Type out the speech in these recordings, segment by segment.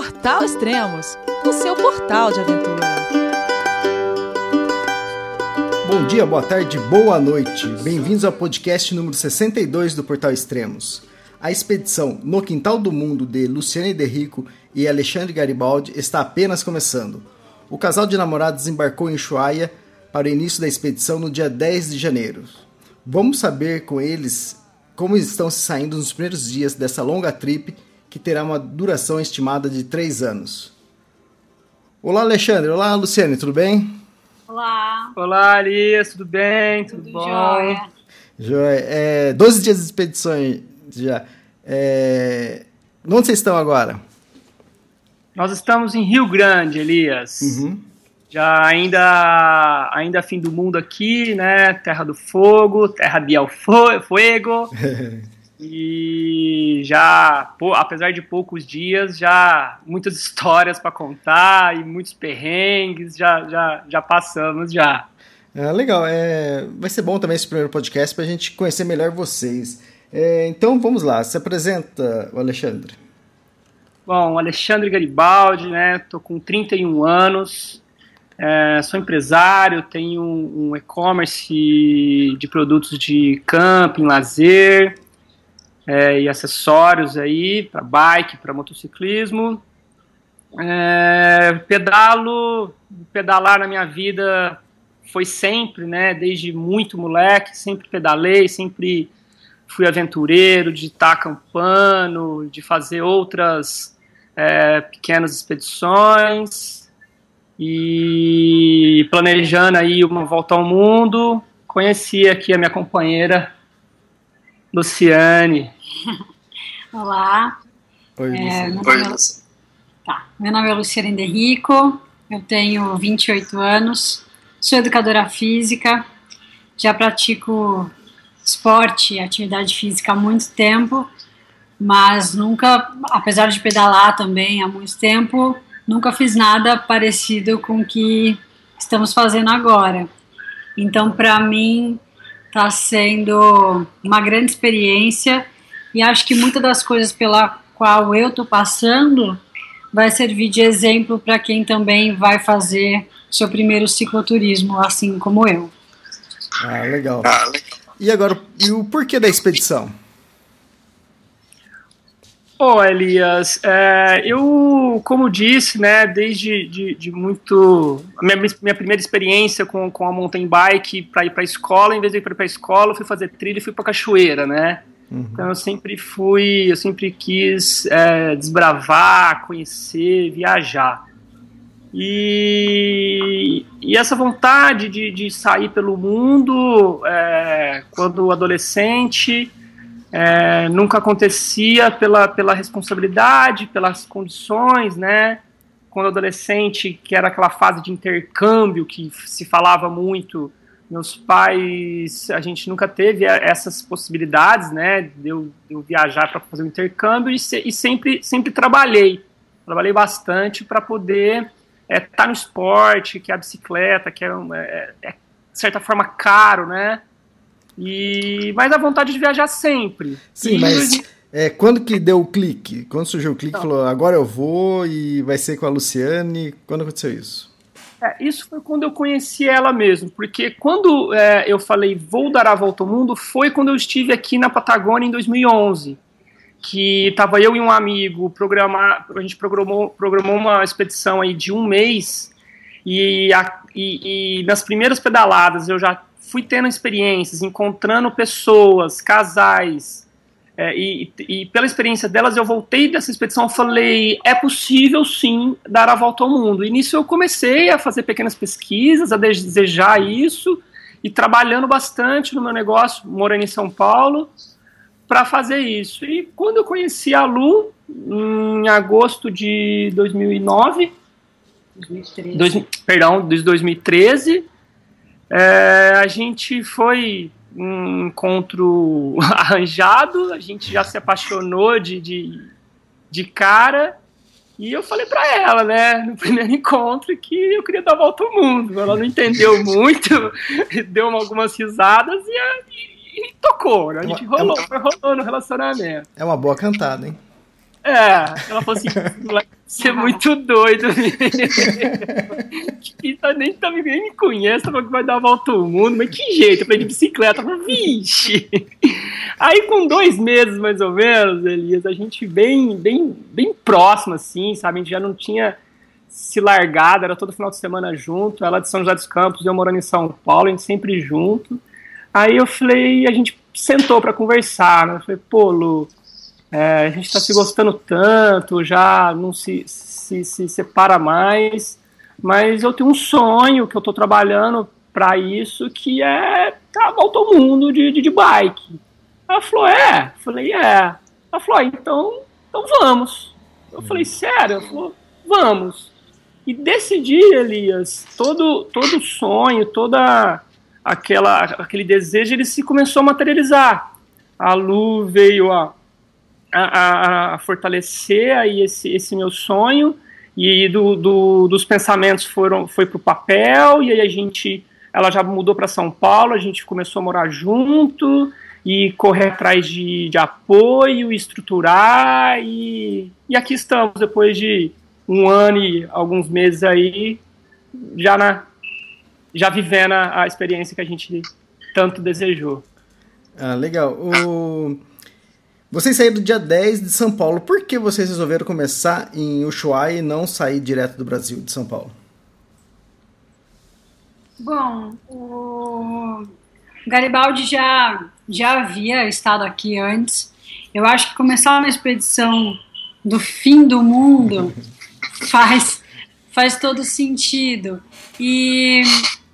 Portal Extremos, o seu portal de aventura. Bom dia, boa tarde, boa noite. Bem-vindos ao podcast número 62 do Portal Extremos. A expedição No Quintal do Mundo de Luciane Derrico e Alexandre Garibaldi está apenas começando. O casal de namorados embarcou em Ushuaia para o início da expedição no dia 10 de janeiro. Vamos saber com eles como estão se saindo nos primeiros dias dessa longa trip que terá uma duração estimada de três anos. Olá, Alexandre. Olá, Luciane, tudo bem? Olá. Olá, Alias, tudo bem? Tudo, tudo bom? Jóia. Jóia. É, 12 dias de expedição já. É, onde vocês estão agora? Nós estamos em Rio Grande, Elias. Uhum. Já ainda, ainda fim do mundo aqui, né? Terra do Fogo, Terra de El Fuego. E já, pô, apesar de poucos dias, já muitas histórias para contar e muitos perrengues já, já, já passamos já. É, legal, é, vai ser bom também esse primeiro podcast para a gente conhecer melhor vocês. É, então vamos lá, se apresenta o Alexandre. Bom, Alexandre Garibaldi, né? Tô com 31 anos, é, sou empresário, tenho um, um e-commerce de produtos de camping, lazer, é, e acessórios aí para bike, para motociclismo. É, pedalo, pedalar na minha vida foi sempre, né, desde muito moleque, sempre pedalei, sempre fui aventureiro, de estar acampando, de fazer outras é, pequenas expedições e planejando aí uma volta ao mundo, conheci aqui a minha companheira Luciane. Olá. Oi, é, meu, nome é, tá. meu nome é Luciane Derrico, eu tenho 28 anos, sou educadora física, já pratico esporte e atividade física há muito tempo, mas nunca, apesar de pedalar também há muito tempo, nunca fiz nada parecido com o que estamos fazendo agora. Então, para mim, Está sendo uma grande experiência e acho que muitas das coisas pela qual eu estou passando vai servir de exemplo para quem também vai fazer seu primeiro cicloturismo, assim como eu. Ah, legal. Ah. E agora, e o porquê da expedição? Bom, Elias, é, eu, como disse, né, desde de, de muito. Minha, minha primeira experiência com, com a mountain bike para ir para a escola, em vez de ir para a escola, eu fui fazer trilha e fui para cachoeira, né? Uhum. Então eu sempre fui, eu sempre quis é, desbravar, conhecer, viajar. E, e essa vontade de, de sair pelo mundo, é, quando adolescente, é, nunca acontecia pela, pela responsabilidade, pelas condições, né? Quando adolescente, que era aquela fase de intercâmbio que se falava muito, meus pais, a gente nunca teve essas possibilidades, né? De eu, de eu viajar para fazer um intercâmbio e, se, e, sempre, sempre trabalhei. Trabalhei bastante para poder estar é, tá no esporte, que é a bicicleta, que é, é, é de certa forma caro, né? E mas a vontade de viajar sempre. Sim, e mas é, quando que deu o clique? Quando surgiu o clique, então, falou agora eu vou e vai ser com a Luciane. Quando aconteceu isso? É, isso foi quando eu conheci ela mesmo, porque quando é, eu falei vou dar a volta ao mundo foi quando eu estive aqui na Patagônia em 2011, que estava eu e um amigo programar, a gente programou, programou uma expedição aí de um mês e, a, e, e nas primeiras pedaladas eu já fui tendo experiências, encontrando pessoas, casais, é, e, e, pela experiência delas, eu voltei dessa expedição e falei: é possível sim dar a volta ao mundo. E nisso eu comecei a fazer pequenas pesquisas, a desejar isso, e trabalhando bastante no meu negócio, morando em São Paulo, para fazer isso. E quando eu conheci a Lu, em agosto de 2009, 2013. Dois, perdão, de 2013, é, a gente foi um encontro arranjado, a gente já se apaixonou de, de, de cara. E eu falei para ela, né, no primeiro encontro, que eu queria dar a volta ao mundo. Ela não entendeu muito, deu algumas risadas e, e, e tocou. Né? A gente é rolou, foi rolando no relacionamento. É uma boa cantada, hein? É, ela falou assim, você é muito doido. que tá, nem, tá, nem me conhece, tá, que vai dar a volta ao mundo, mas que jeito? Eu falei de bicicleta, falei, vixe. Aí com dois meses, mais ou menos, Elias, a gente bem, bem, bem próximo, assim, sabe? A gente já não tinha se largado, era todo final de semana junto, ela de São José dos Campos, eu morando em São Paulo, a gente sempre junto. Aí eu falei, a gente sentou para conversar, né? Eu falei, pô, Lu, é, a gente está se gostando tanto, já não se, se, se separa mais, mas eu tenho um sonho que eu estou trabalhando para isso, que é dar a volta ao mundo de, de, de bike. Ela falou, é? Eu falei, é. Ela falou, ah, então, então vamos. Eu falei, sério? Ela falou, vamos. E desse dia, Elias, todo, todo sonho, toda aquela, aquele desejo, ele se começou a materializar. A Lu veio a, a, a fortalecer aí esse, esse meu sonho. E do, do, dos pensamentos foram foi para o papel. E aí a gente ela já mudou para São Paulo a gente começou a morar junto e correr atrás de, de apoio estruturar e, e aqui estamos depois de um ano e alguns meses aí já na já vivendo a, a experiência que a gente tanto desejou. Ah, legal. O vocês saíram do dia 10 de São Paulo. Por que vocês resolveram começar em Ushuaia e não sair direto do Brasil, de São Paulo? Bom, o Garibaldi já, já havia estado aqui antes. Eu acho que começar uma expedição do fim do mundo faz, faz todo sentido. E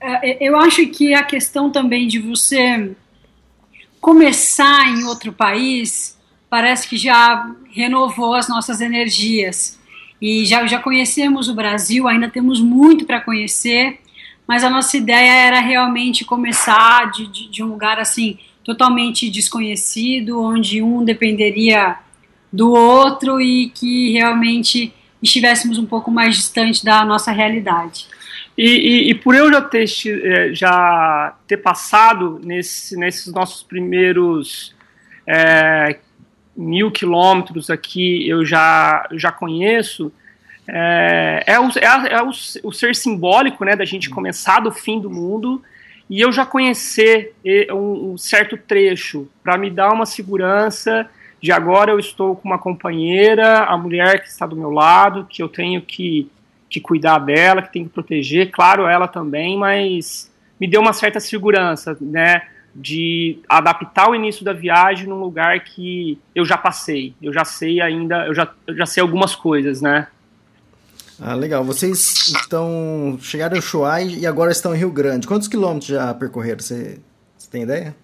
é, eu acho que a questão também de você começar em outro país parece que já renovou as nossas energias. E já, já conhecemos o Brasil, ainda temos muito para conhecer, mas a nossa ideia era realmente começar de, de, de, um lugar assim totalmente desconhecido, onde um dependeria do outro e que realmente estivéssemos um pouco mais distante da nossa realidade. E, e, e por eu já ter, eh, já ter passado nesse, nesses nossos primeiros é, mil quilômetros aqui eu já, já conheço, é, é, o, é, é o, o, ser simbólico né, da gente começar do fim do mundo e eu já conhecer um, um certo trecho para me dar uma segurança de agora eu estou com uma companheira, a mulher que está do meu lado, que eu tenho que, que cuidar dela, que tenho que proteger, claro, ela também, mas me deu uma certa segurança, né? De adaptar o início da viagem num lugar que eu já passei. Eu já sei ainda, eu já, eu já sei algumas coisas, né? Ah, legal. Vocês estão chegaram em Ushuaia e agora estão em Rio Grande. Quantos quilômetros já percorreram? Você, você tem ideia?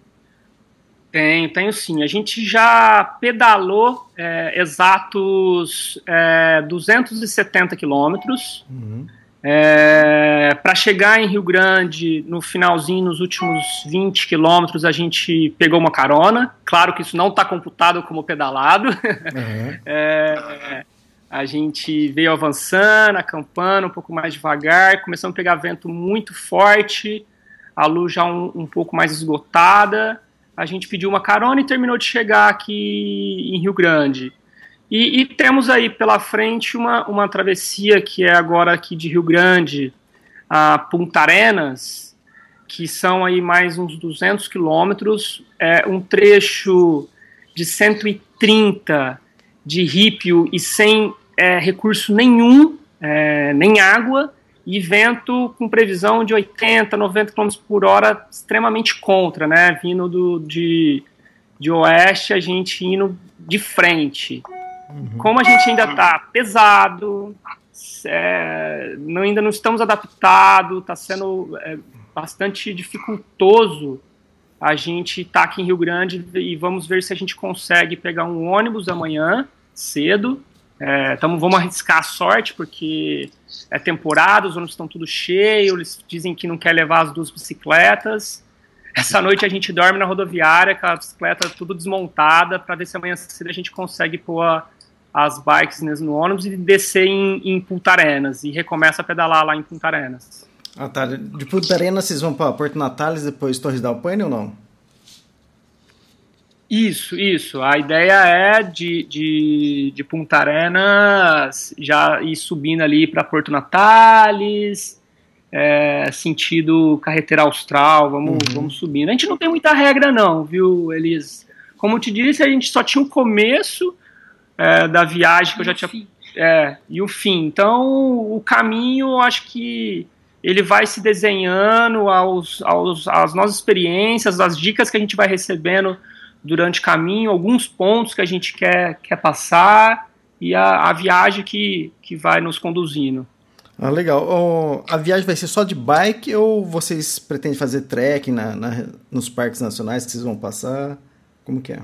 Tenho, tenho sim. A gente já pedalou é, exatos é, 270 quilômetros. Uhum. É, para chegar em Rio Grande, no finalzinho, nos últimos 20 quilômetros, a gente pegou uma carona. Claro que isso não está computado como pedalado. Uhum. É, a gente veio avançando, acampando um pouco mais devagar, começamos a pegar vento muito forte, a luz já um, um pouco mais esgotada. A gente pediu uma carona e terminou de chegar aqui em Rio Grande. E, e, temos aí pela frente uma, uma travessia que é agora aqui de Rio Grande a Punta Arenas, que são aí mais uns 200 quilômetros, é um trecho de 130 de rípio e sem é, recurso nenhum, é, nem água, e vento com previsão de 80, 90 km por hora, extremamente contra, né? Vindo do, de, de oeste, a gente indo de frente. Uhum. Como a gente ainda está pesado, é, não, ainda não estamos adaptados, está sendo é, bastante dificultoso a gente estar tá aqui em Rio Grande e vamos ver se a gente consegue pegar um ônibus amanhã cedo. É, tamo, vamos arriscar a sorte, porque é temporada, os ônibus estão tudo cheios, eles dizem que não quer levar as duas bicicletas. Essa noite a gente dorme na rodoviária com a bicicleta tudo desmontada, para ver se amanhã cedo a gente consegue pôr a, as bikes no ônibus e descer em, em Punta Arenas e recomeça a pedalar lá em Punta Arenas. Ah, tá. De Punta Arenas vocês vão para Porto Natales depois Torres da Alpine ou não? Isso, isso. A ideia é de, de, de Punta Arenas já ir subindo ali para Porto Natales, é, sentido carreteira austral, vamos, uhum. vamos subindo. A gente não tem muita regra, não, viu, Elis? Como eu te disse, a gente só tinha o começo é, da viagem que eu já tinha. É, e o fim. Então, o caminho, eu acho que ele vai se desenhando aos, aos, às nossas experiências, as dicas que a gente vai recebendo durante o caminho, alguns pontos que a gente quer, quer passar e a, a viagem que, que vai nos conduzindo. Ah, legal. Oh, a viagem vai ser só de bike ou vocês pretendem fazer trekking na, na, nos parques nacionais que vocês vão passar? Como que é?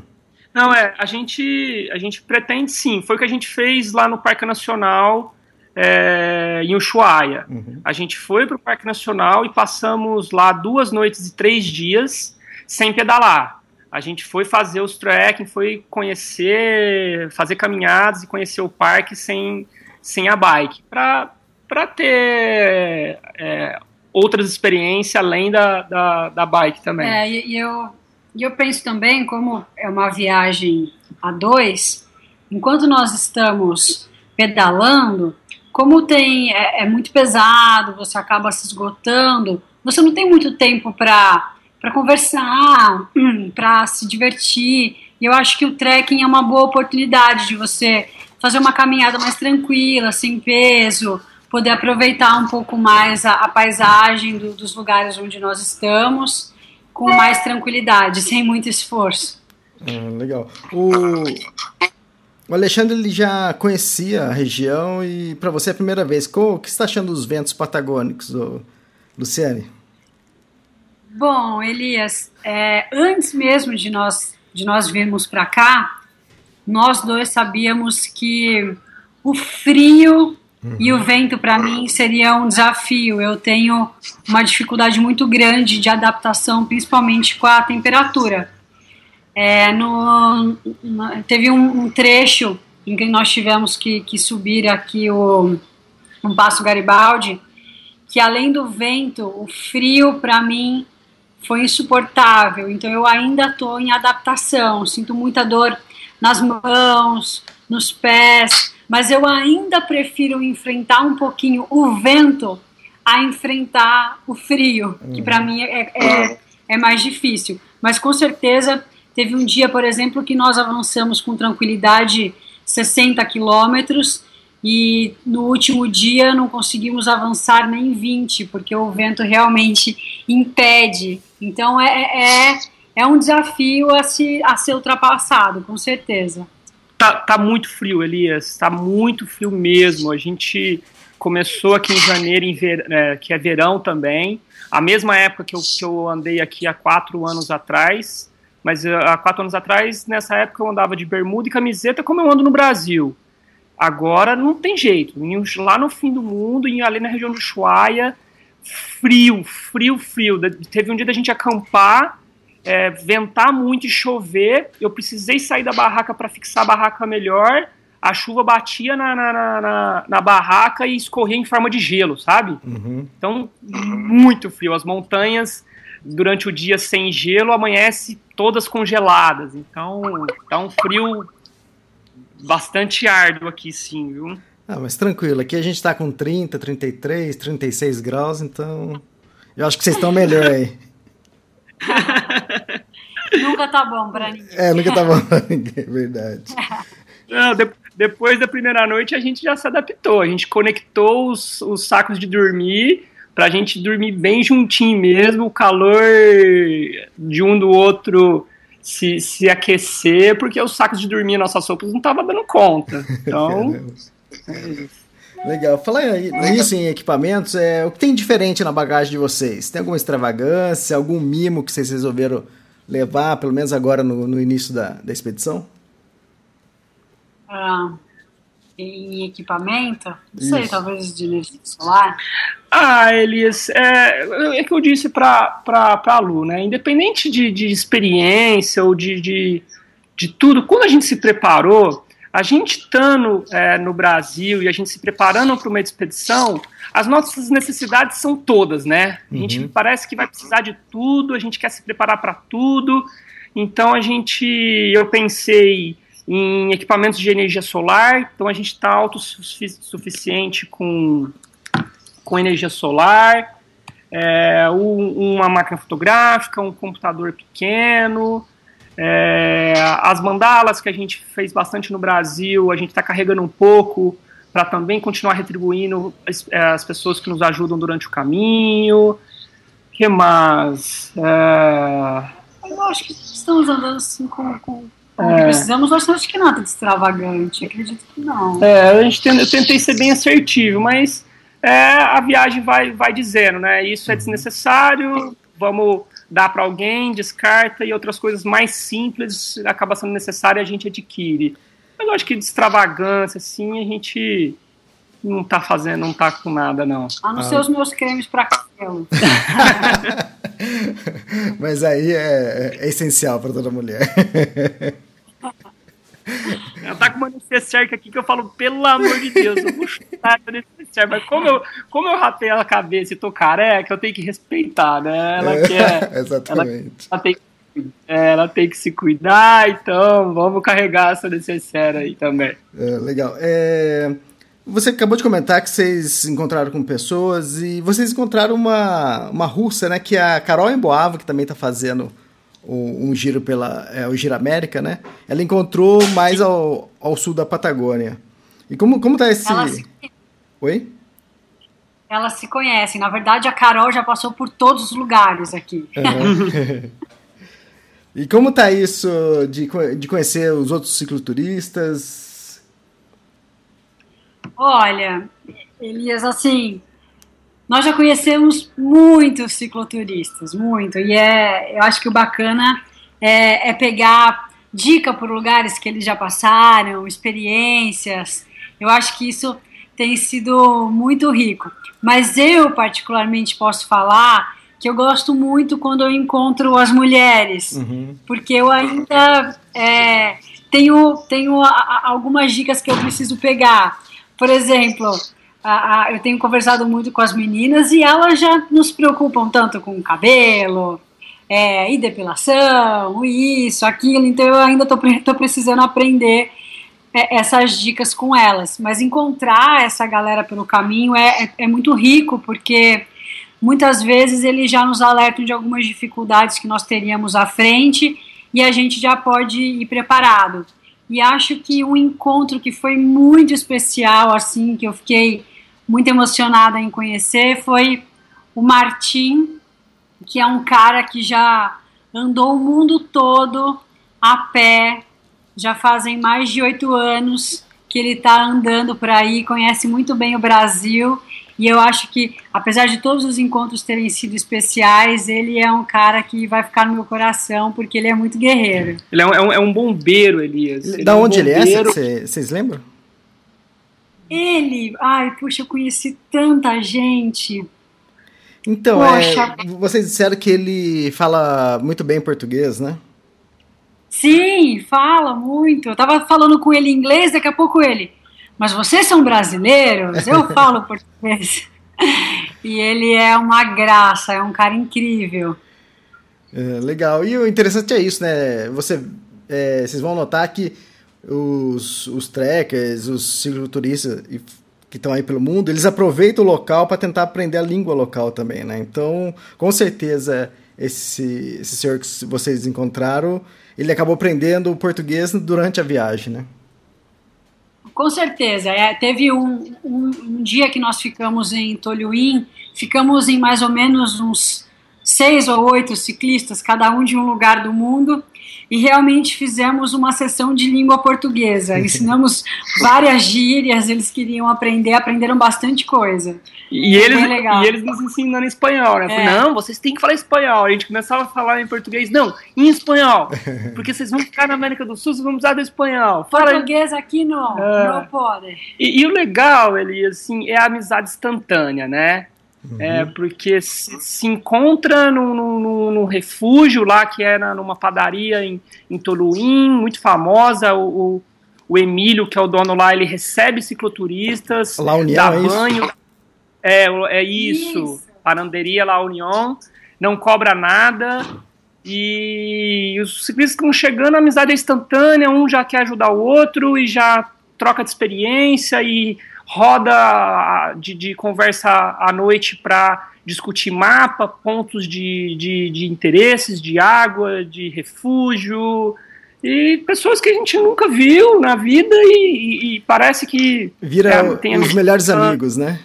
Não, é, a gente, a gente pretende sim. Foi o que a gente fez lá no Parque Nacional é, em Ushuaia. Uhum. A gente foi para o Parque Nacional e passamos lá duas noites e três dias sem pedalar a gente foi fazer os trekking, foi conhecer, fazer caminhadas e conhecer o parque sem, sem a bike, para ter é, outras experiências além da, da, da bike também. É, e eu, eu penso também, como é uma viagem a dois, enquanto nós estamos pedalando, como tem é, é muito pesado, você acaba se esgotando, você não tem muito tempo para conversar, para se divertir. E eu acho que o trekking é uma boa oportunidade de você fazer uma caminhada mais tranquila, sem peso, poder aproveitar um pouco mais a, a paisagem do, dos lugares onde nós estamos com mais tranquilidade, sem muito esforço. Ah, legal. O, o Alexandre ele já conhecia a região e para você é a primeira vez. O que você está achando dos ventos patagônicos, Luciane? Bom, Elias, é, antes mesmo de nós, de nós virmos para cá, nós dois sabíamos que o frio uhum. e o vento para mim seria um desafio. Eu tenho uma dificuldade muito grande de adaptação, principalmente com a temperatura. É, no, no, teve um, um, trecho em que nós tivemos que, que subir aqui o um Passo Garibaldi, que além do vento, o frio para mim foi insuportável. Então eu ainda estou em adaptação, sinto muita dor nas mãos, nos pés, mas eu ainda prefiro enfrentar um pouquinho o vento a enfrentar o frio, que para mim é, é, é mais difícil. Mas com certeza teve um dia, por exemplo, que nós avançamos com tranquilidade 60 quilômetros e no último dia não conseguimos avançar nem 20, porque o vento realmente impede. Então é, é, é um desafio a, se, a ser ultrapassado, com certeza. Tá, tá muito frio, Elias, tá muito frio mesmo. A gente começou aqui em janeiro, em ver, é, que é verão também, a mesma época que eu, que eu andei aqui há quatro anos atrás, mas uh, há quatro anos atrás, nessa época eu andava de bermuda e camiseta como eu ando no Brasil. Agora não tem jeito. Lá no fim do mundo, ali na região do Ushuaia, frio, frio, frio. Teve um dia da gente acampar, é, ventar muito e chover. Eu precisei sair da barraca para fixar a barraca melhor. A chuva batia na, na, na, na, barraca e escorria em forma de gelo, sabe? Uhum. Então, muito frio. As montanhas, durante o dia sem gelo, amanhece todas congeladas. Então, tá um frio bastante árduo aqui, sim, viu? Ah, mas tranquilo, aqui a gente tá com 30, 33, 36 graus, então eu acho que vocês estão melhor aí. nunca tá bom pra ninguém. É, nunca tá bom pra ninguém, é verdade. Não, de, depois da primeira noite a gente já se adaptou, a gente conectou os, os sacos de dormir pra gente dormir bem juntinho mesmo, o calor de um do outro se, se aquecer, porque os sacos de dormir nossas roupas não estavam dando conta. Então. Legal. Falar nisso em equipamentos, é, o que tem diferente na bagagem de vocês? Tem alguma extravagância, algum mimo que vocês resolveram levar, pelo menos agora no, no início da, da expedição? Ah, em equipamento? Não sei, Isso. talvez de energia solar. Ah, Elias, é, é que eu disse para a Lu, né? Independente de, de experiência ou de, de, de tudo, quando a gente se preparou, a gente estando é, no Brasil e a gente se preparando para uma expedição, as nossas necessidades são todas, né? A gente uhum. parece que vai precisar de tudo, a gente quer se preparar para tudo. Então a gente, eu pensei em equipamentos de energia solar, então a gente está autossuficiente com, com energia solar, é, um, uma máquina fotográfica, um computador pequeno, é, as mandalas que a gente fez bastante no Brasil, a gente está carregando um pouco para também continuar retribuindo as, as, pessoas que nos ajudam durante o caminho. que mais? É... Eu acho que estamos andando assim com, com é. precisamos, acho, acho que nada de extravagante, acredito que não. É, a gente eu tentei ser bem assertivo, mas é, a viagem vai, vai dizendo, né? Isso é uhum. desnecessário, vamos dar para alguém, descarta, e outras coisas mais simples acaba sendo necessário e a gente adquire. Mas eu acho que de extravagância, assim, a gente não tá fazendo, não tá com nada, não. A não ah. ser os meus cremes para cabelo. Mas aí é, é essencial para toda mulher. Ela tá com uma necessaire aqui que eu falo, pelo amor de Deus, eu vou chutar essa Mas como eu, como eu rapei a cabeça e tô careca, eu tenho que respeitar, né? Ela é, quer. Exatamente. Ela, ela, tem, ela tem que se cuidar, então vamos carregar essa necessaire aí também. É, legal. É, você acabou de comentar que vocês encontraram com pessoas e vocês encontraram uma, uma russa, né? Que é a Carol Emboava, que também tá fazendo um, um giro pela é, o Giro América, né? Ela encontrou mais ao, ao sul da Patagônia. E como como tá esse? Ela se... Oi? Elas se conhecem. Na verdade, a Carol já passou por todos os lugares aqui. Uhum. e como tá isso de, de conhecer os outros cicloturistas? Olha, Elias, assim, nós já conhecemos muitos cicloturistas, muito, e é, eu acho que o bacana é, é pegar dica por lugares que eles já passaram, experiências. Eu acho que isso tem sido muito rico. Mas eu, particularmente, posso falar que eu gosto muito quando eu encontro as mulheres, uhum. porque eu ainda é, tenho, tenho a, a, algumas dicas que eu preciso pegar. Por exemplo, a, eu tenho conversado muito com as meninas e elas já não se preocupam tanto com o cabelo, é, e depilação, isso, aquilo, então eu ainda estou precisando aprender essas dicas com elas. Mas encontrar essa galera pelo caminho é, é, é muito rico, porque muitas vezes eles já nos alertam de algumas dificuldades que nós teríamos à frente e a gente já pode ir preparado. E acho que um encontro que foi muito especial, assim, que eu fiquei muito emocionada em conhecer foi o Martim, que é um cara que já andou o mundo todo a pé, já fazem mais de oito anos que ele está andando por aí, conhece muito bem o Brasil e eu acho que, apesar de todos os encontros terem sido especiais, ele é um cara que vai ficar no meu coração porque ele é muito guerreiro. Ele é um, é um, é um bombeiro, Elias. Ele da é um onde bombeiro. ele é? Vocês lembram? Ele, ai, puxa, eu conheci tanta gente. Então, é, vocês disseram que ele fala muito bem português, né? Sim, fala muito. Eu tava falando com ele em inglês, daqui a pouco ele. Mas vocês são brasileiros? Eu falo português. e ele é uma graça, é um cara incrível. É, legal. E o interessante é isso, né? Você, é, vocês vão notar que os, os trekkers, os cicloturistas que estão aí pelo mundo, eles aproveitam o local para tentar aprender a língua local também, né? Então, com certeza, esse, esse senhor que vocês encontraram, ele acabou aprendendo o português durante a viagem, né? Com certeza. É, teve um, um, um, dia que nós ficamos em Tolhuin, ficamos em mais ou menos uns seis ou oito ciclistas, cada um de um lugar do mundo, e realmente fizemos uma sessão de língua portuguesa. Ensinamos várias gírias, eles queriam aprender, aprenderam bastante coisa. E, eles, e eles nos ensinando em espanhol, né? É. Falei, não, vocês têm que falar espanhol. A gente começava a falar em português, não, em espanhol. Porque vocês vão ficar na América do Sul, vocês vão precisar do espanhol. Fala Português aqui não, é. não pode. E, e, o legal, ele, assim, é a amizade instantânea, né? Uhum. É, porque se, se encontra num, num, num, refúgio lá, que é na, numa padaria em, em Toluim, muito famosa, o, o, o, Emílio, que é o dono lá, ele recebe cicloturistas, La União, dá é banho. Isso? É, é isso, isso. Paranderia La União, não cobra nada, E os ciclistas que vão chegando, a amizade é instantânea, um já quer ajudar o outro e já troca de experiência e roda de, de conversa à noite para discutir mapa, pontos de, de, de, interesses, de água, de refúgio, e pessoas que a gente nunca viu na vida e, e, e parece que... Vira é, tem os melhores amigos, né?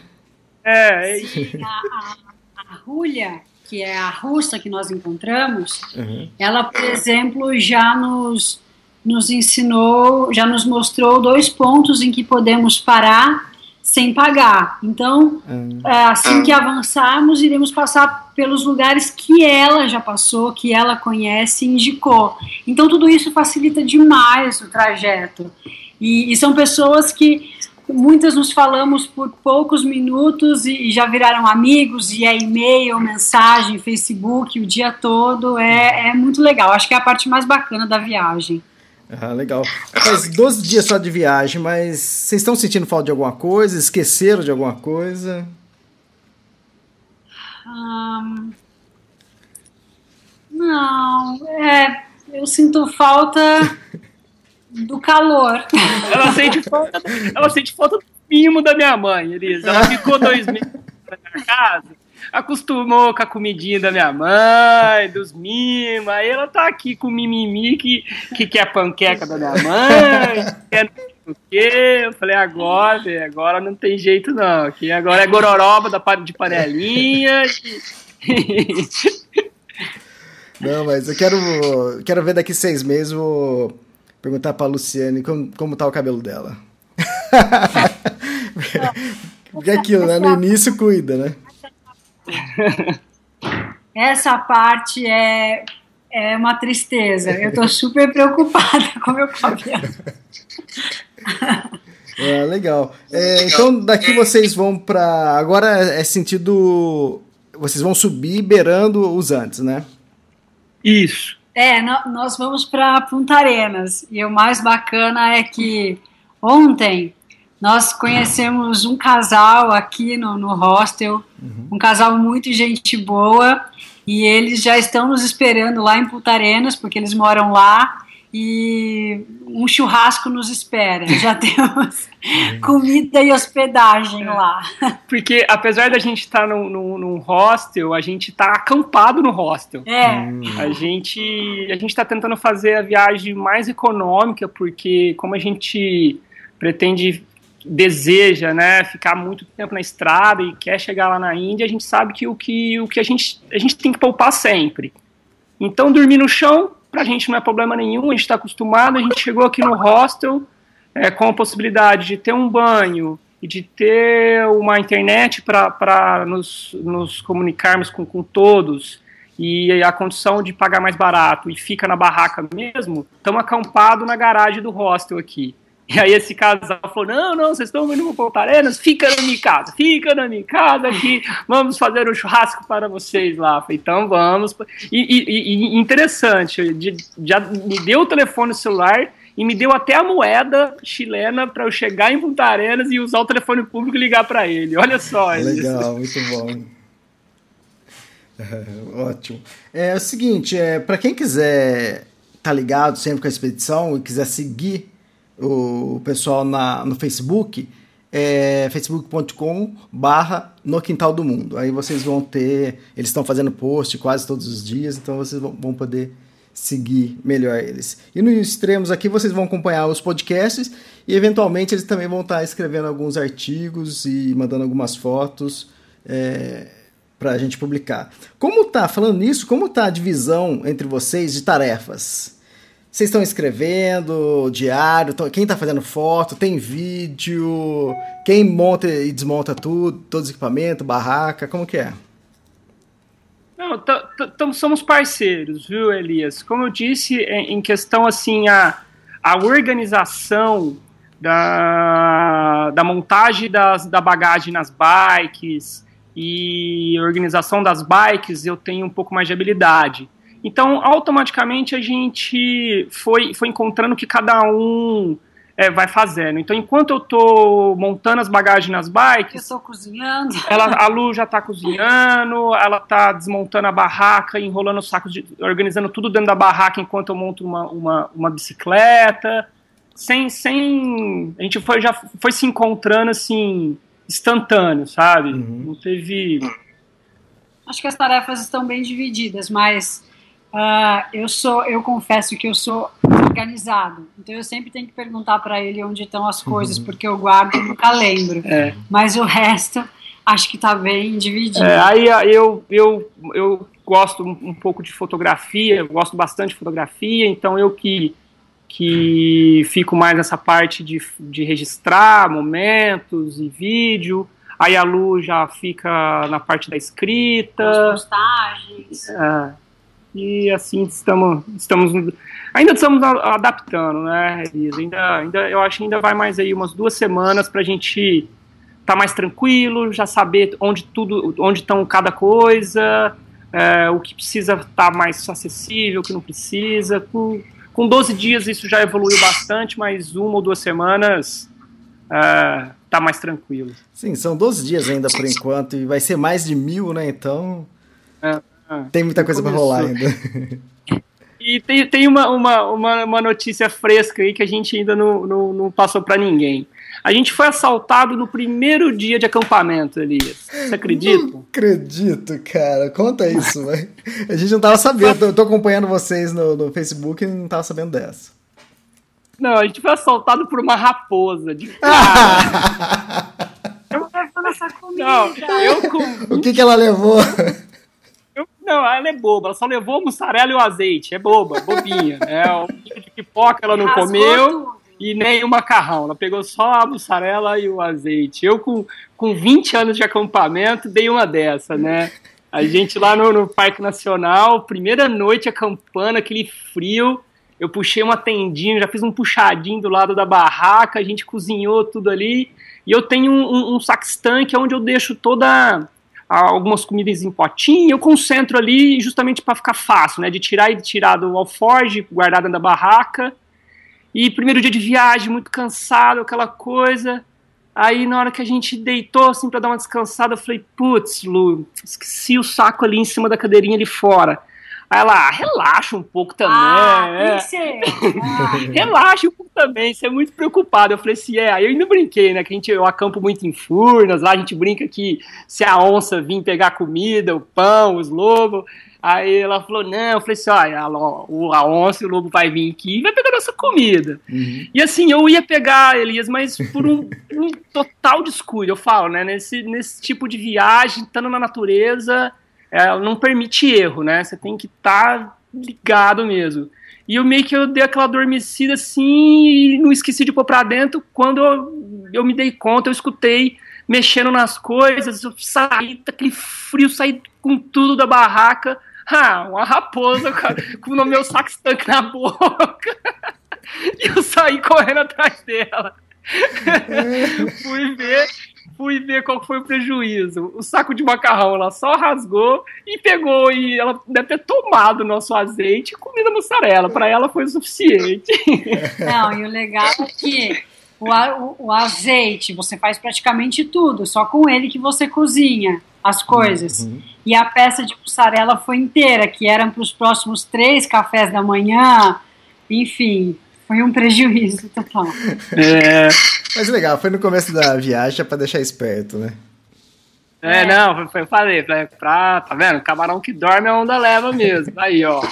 É. E... A, a, a Rúlia, que é a russa que nós encontramos, uhum. ela, por exemplo, já nos, nos ensinou, já nos mostrou dois pontos em que podemos parar sem pagar. Então, uhum. assim que avançarmos, iremos passar pelos lugares que ela já passou, que ela conhece e indicou. Então, tudo isso facilita demais o trajeto. E, e são pessoas que muitas nos falamos por poucos minutos e, já viraram amigos, e é e-mail, mensagem, Facebook o dia todo. É, é muito legal. Acho que é a parte mais bacana da viagem. Ah, legal. Faz 12 dias só de viagem, mas vocês estão sentindo falta de alguma coisa? Esqueceram de alguma coisa? Um, não, é, eu sinto falta do calor. Ela sente falta, ela sente falta do mimo da minha mãe, Elisa. Ela ficou dois meses na minha casa, acostumou com a comidinha da minha mãe, dos mimos. Aí ela tá aqui com o mimimi que, que quer panqueca da minha mãe, quer o quê? Eu falei, agora, agora não tem jeito não. Aqui agora é gororoba da, de panelinha. Não, mas eu quero, quero ver daqui seis meses, vou perguntar pra Luciane como, como tá o cabelo dela. Porque é aquilo, né? No início cuida, né? Essa parte é, é uma tristeza. Eu tô super preocupada com meu cabelo. É, legal. É, então daqui vocês vão para agora é sentido vocês vão subir beirando os Andes, né? Isso. É, nós vamos para Punta Arenas e o mais bacana é que ontem nós conhecemos um casal aqui no, no hostel, uhum. um casal muito gente boa e eles já estão nos esperando lá em Punta Arenas porque eles moram lá e um churrasco nos espera. Já temos comida e hospedagem é. lá. Porque apesar da gente estar tá num, num, num, hostel, a gente está acampado no hostel. É. A gente a gente está tentando fazer a viagem mais econômica, porque como a gente pretende deseja, né, ficar muito tempo na estrada e quer chegar lá na Índia, a gente sabe que o que, o que a gente a gente tem que poupar sempre. Então dormir no chão Pra gente não é problema nenhum, a gente está acostumado, a gente chegou aqui no hostel é, com a possibilidade de ter um banho e de ter uma internet para nos, nos comunicarmos com, com todos e a condição de pagar mais barato e fica na barraca mesmo, estamos acampados na garagem do hostel aqui. E aí esse casal falou, não, não, vocês estão indo para Arenas, fica na minha casa, fica na minha casa aqui, vamos fazer um churrasco para vocês lá. Falei, então vamos. E, e, e interessante, já me deu o telefone celular e me deu até a moeda chilena para eu chegar em Punta Arenas e usar o telefone público e ligar para ele. Olha só. Legal, muito bom. É, ótimo. É, o seguinte, é, para quem quiser estar tá ligado sempre com a expedição e quiser seguir o pessoal na, no Facebook, é facebook.com barra no quintal do mundo. Aí vocês vão ter, eles estão fazendo post quase todos os dias, então vocês vão, vão poder seguir melhor eles. E nos extremos aqui vocês vão acompanhar os podcasts e eventualmente eles também vão estar escrevendo alguns artigos e mandando algumas fotos é, para a gente publicar. Como tá, falando nisso, como tá a divisão entre vocês de tarefas? Vocês estão escrevendo diário? Quem está fazendo foto? Tem vídeo? Quem monta e desmonta tudo? Todos os equipamentos, barraca? Como que é? Não, somos parceiros, viu, Elias? Como eu disse, em questão assim, a, a organização da, da montagem das, da bagagem nas bikes e organização das bikes, eu tenho um pouco mais de habilidade. Então, automaticamente a gente foi, foi encontrando que cada um é, vai fazendo. Então, enquanto eu tô montando as bagagens nas bikes. Eu tô cozinhando. Ela, a Lu já tá cozinhando, ela tá desmontando a barraca, enrolando os sacos, de, organizando tudo dentro da barraca enquanto eu monto uma, uma, uma bicicleta. Sem, sem. A gente foi, já foi se encontrando assim, instantâneo, sabe? Uhum. Não teve. Acho que as tarefas estão bem divididas, mas uh, eu sou, eu confesso que eu sou organizado. Então eu sempre tenho que perguntar para ele onde estão as coisas, uhum. porque eu guardo e nunca lembro. É. Mas o resto acho que está bem dividido. É, aí eu, eu, eu gosto um pouco de fotografia, gosto bastante de fotografia, então eu que, que fico mais nessa parte de, de registrar momentos e vídeo. Aí a Lu já fica na parte da escrita. As postagens. É, e assim estamos, estamos ainda estamos adaptando, né, Elisa? Ainda, ainda, eu acho que ainda vai mais aí umas duas semanas para a gente estar tá mais tranquilo, já saber onde tudo, onde estão cada coisa, é, o que precisa estar tá mais acessível, o que não precisa. Com, com 12 dias isso já evoluiu bastante, mas uma ou duas semanas é, tá mais tranquilo. Sim, são 12 dias ainda por enquanto, e vai ser mais de mil, né? Então. É. Ah, tem muita coisa para rolar ainda. E tem, tem uma, uma, uma, uma, notícia fresca aí que a gente ainda não, não, não passou para ninguém. A gente foi assaltado no primeiro dia de acampamento, Elias. Você acredita? Não acredito, cara. Conta isso, velho. A gente não tava sabendo. Eu tô acompanhando vocês no, no Facebook e não tava sabendo dessa. Não, a gente foi assaltado por uma raposa de cara. eu levando essa comida. Não, eu com... O que que ela levou? Não, ela é boba, ela só levou a mussarela e o azeite. É boba, bobinha. É, o de pipoca ela não Rasgou comeu tudo. e nem o macarrão. Ela pegou só a mussarela e o azeite. Eu, com, com 20 anos de acampamento, dei uma dessa, né? A gente lá no, no Parque Nacional, primeira noite acampando, aquele frio. Eu puxei uma tendinha, já fiz um puxadinho do lado da barraca, a gente cozinhou tudo ali. E eu tenho um, um, um que é onde eu deixo toda algumas comidas em potinho, eu concentro ali justamente para ficar fácil, né? De tirar e tirar do alforge, guardada na barraca. E primeiro dia de viagem, muito cansado, aquela coisa. Aí na hora que a gente deitou assim para dar uma descansada, eu falei, putz, Lu, esqueci o saco ali em cima da cadeirinha ali fora. Aí ela, ah, relaxa um pouco também. Ah, é. ah. relaxa um pouco também, você é muito preocupado. Eu falei assim, é, aí eu ainda brinquei, né? Que a gente, eu acampo muito em Furnas, lá a gente brinca que se a onça vir pegar comida, o pão, os lobos. Aí ela falou, não, eu falei assim, olha, a onça e o lobo vai vir aqui e vai pegar nossa comida. Uhum. E assim, eu ia pegar, Elias, mas por um, um total descuido, eu falo, né? Nesse, nesse tipo de viagem, estando na natureza é, não permite erro, né? Você tem que estar tá ligado mesmo. E eu meio que eu dei aquela adormecida assim e não esqueci de pôr pra dentro. Quando eu, eu me dei conta, eu escutei mexendo nas coisas, eu saí daquele frio, saí com tudo da barraca. Ah, uma raposa com, com o meu sax tanque na boca. e eu saí correndo atrás dela. Fui ver fui ver qual foi o prejuízo. O saco de macarrão ela só rasgou e pegou e ela deve ter tomado nosso azeite e comida mussarela. Para ela foi o suficiente. Não, e o legal é que o, o, o, azeite você faz praticamente tudo, só com ele que você cozinha as coisas. Uhum. E a peça de mussarela foi inteira, que eram para os próximos três cafés da manhã. Enfim, foi um prejuízo total. É. Mas legal, foi no começo da viagem para deixar esperto, né? É, é. não, foi, eu falei, pra, pra, tá vendo? Camarão que dorme a onda leva mesmo. Aí, ó.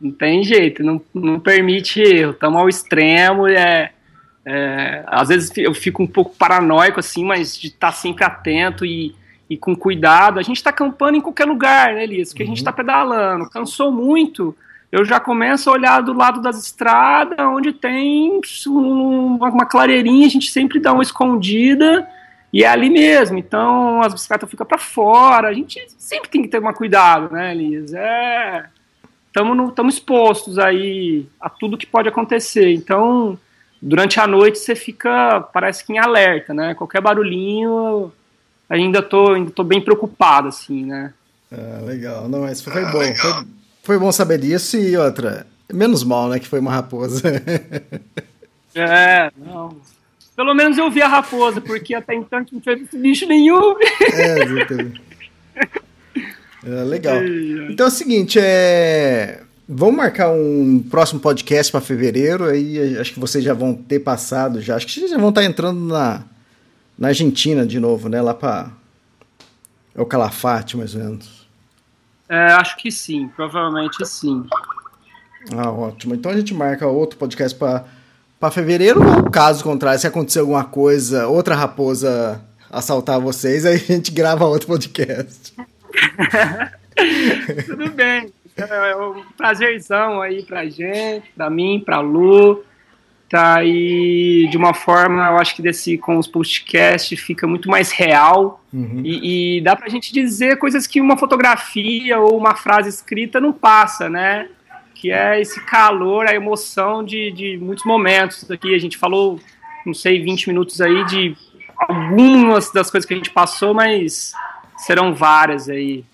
Não tem jeito, não, não permite erro. Estamos ao extremo, é, é, às vezes eu fico um pouco paranoico, assim, mas de estar tá sempre atento e, e com cuidado. A gente está acampando em qualquer lugar, né, Elias? Que uhum. a gente está pedalando. Cansou muito, eu já começo a olhar do lado das estradas, onde tem uma clareirinha, a gente sempre dá uma escondida e é ali mesmo. Então as bicicletas ficam para fora. A gente sempre tem que ter um cuidado, né, Liz? É. Estamos expostos aí a tudo que pode acontecer. Então, durante a noite você fica, parece que em alerta, né? Qualquer barulhinho, ainda tô, ainda tô bem preocupado, assim, né? Ah, legal. Não, mas foi bom. Foi foi bom saber disso e outra. Menos mal, né? Que foi uma raposa. É, não. Pelo menos eu vi a raposa, porque até então não tinha visto bicho nenhum. É, exatamente. É, legal. Então é o seguinte, é... vamos marcar um próximo podcast para fevereiro, aí acho que vocês já vão ter passado já, acho que vocês já vão estar entrando na, na Argentina de novo, né, lá para é o Calafate, mais ou menos. É, acho que sim, provavelmente sim. Ah, ótimo. Então a gente marca outro podcast para fevereiro, ou caso contrário, se acontecer alguma coisa, outra raposa assaltar vocês, aí a gente grava outro podcast. Tudo bem. É um prazerzão aí pra gente, pra mim, pra Lu. Tá aí de uma forma, eu acho que desse com os podcasts fica muito mais real uhum. e, e dá pra gente dizer coisas que uma fotografia ou uma frase escrita não passa, né? que é esse calor, a emoção de, de muitos momentos aqui. A gente falou, não sei, 20 minutos aí de algumas das coisas que a gente passou, mas serão várias aí.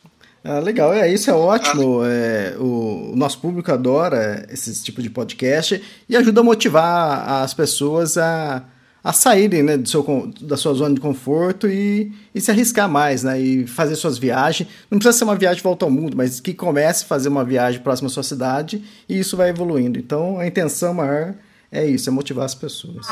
Ah, legal, é isso é ótimo. É, o, o, nosso público adora esse tipo de podcast e ajuda a motivar as pessoas a, a saírem né, do seu, da sua zona de conforto e, e, se arriscar mais, né? E fazer suas viagens. Não precisa ser uma viagem de volta ao mundo, mas que comece a fazer uma viagem próxima à sua cidade e isso vai evoluindo. Então a intenção maior é isso, é motivar as pessoas.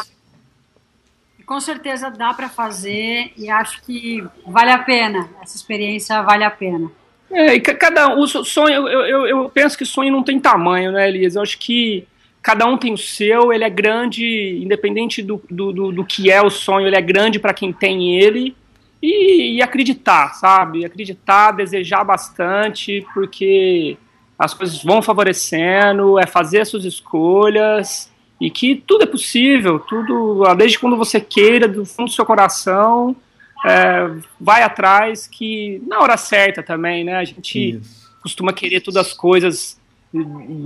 Com certeza dá para fazer e acho que vale a pena. Essa experiência vale a pena. É, e cada um, o sonho, eu, eu, eu penso que sonho não tem tamanho, né, Elias? Eu acho que cada um tem o seu, ele é grande, independente do, do, do, do que é o sonho, ele é grande para quem tem ele. E, e, acreditar, sabe? Acreditar, desejar bastante, porque as coisas vão favorecendo, é fazer as suas escolhas e que tudo é possível, tudo, desde quando você queira, do fundo do seu coração, é, vai atrás, que na hora certa também, né? A gente Isso. costuma querer todas as coisas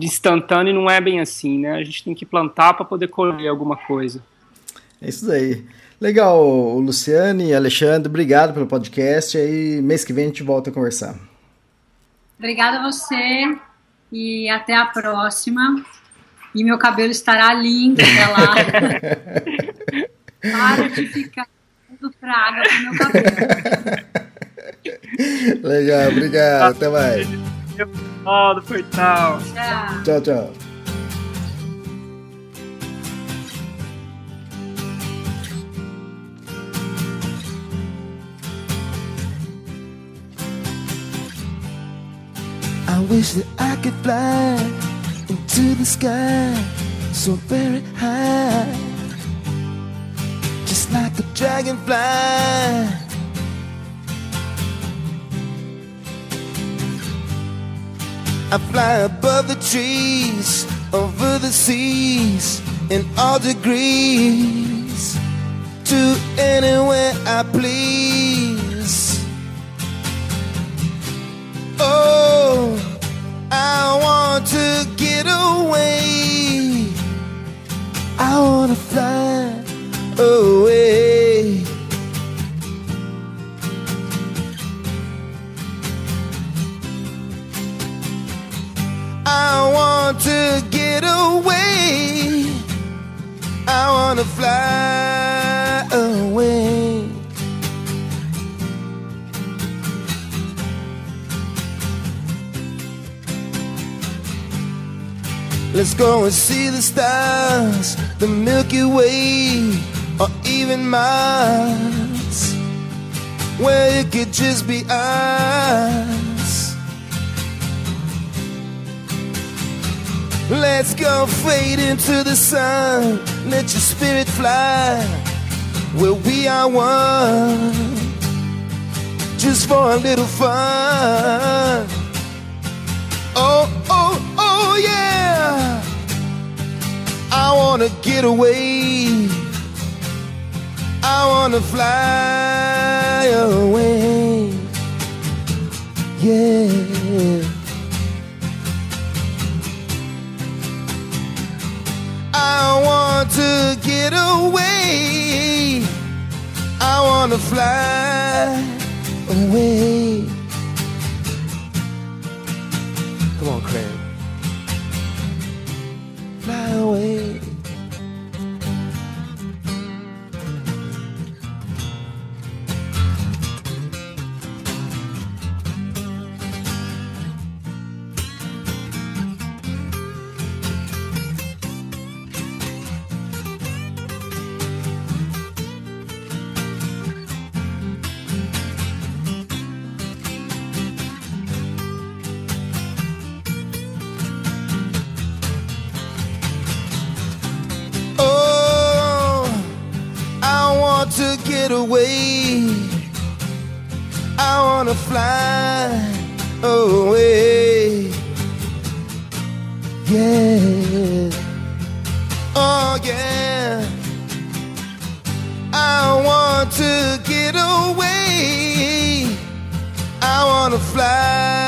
instantâneo e não é bem assim, né? A gente tem que plantar para poder colher alguma coisa. É isso aí. Legal, Luciane, Alexandre, obrigado pelo podcast. Aí mês que vem a gente volta a conversar. Obrigada a você e até a próxima. E meu cabelo estará lindo até lá. Para de ficar dando praga pro meu cabelo. Legal, obrigado. Até mais final do portal. Tchau. Tchau, tchau. I wish that I could fly into the sky so very high, like a dragonfly. I fly above the trees, over the seas, in all degrees, to anywhere I please. Oh, To fly away. Let's go and see the stars, the Milky Way, or even Mars, where it could just be us. Let's go fade into the sun. Let your spirit fly where we are one. Just for a little fun. Oh, oh, oh, yeah. I wanna get away. I wanna fly away. Yeah. To get away. I want to fly away. Come on, Craig. Fly away. Get away. I wanna fly away. Yeah. Oh, yeah. I want to get away. I wanna fly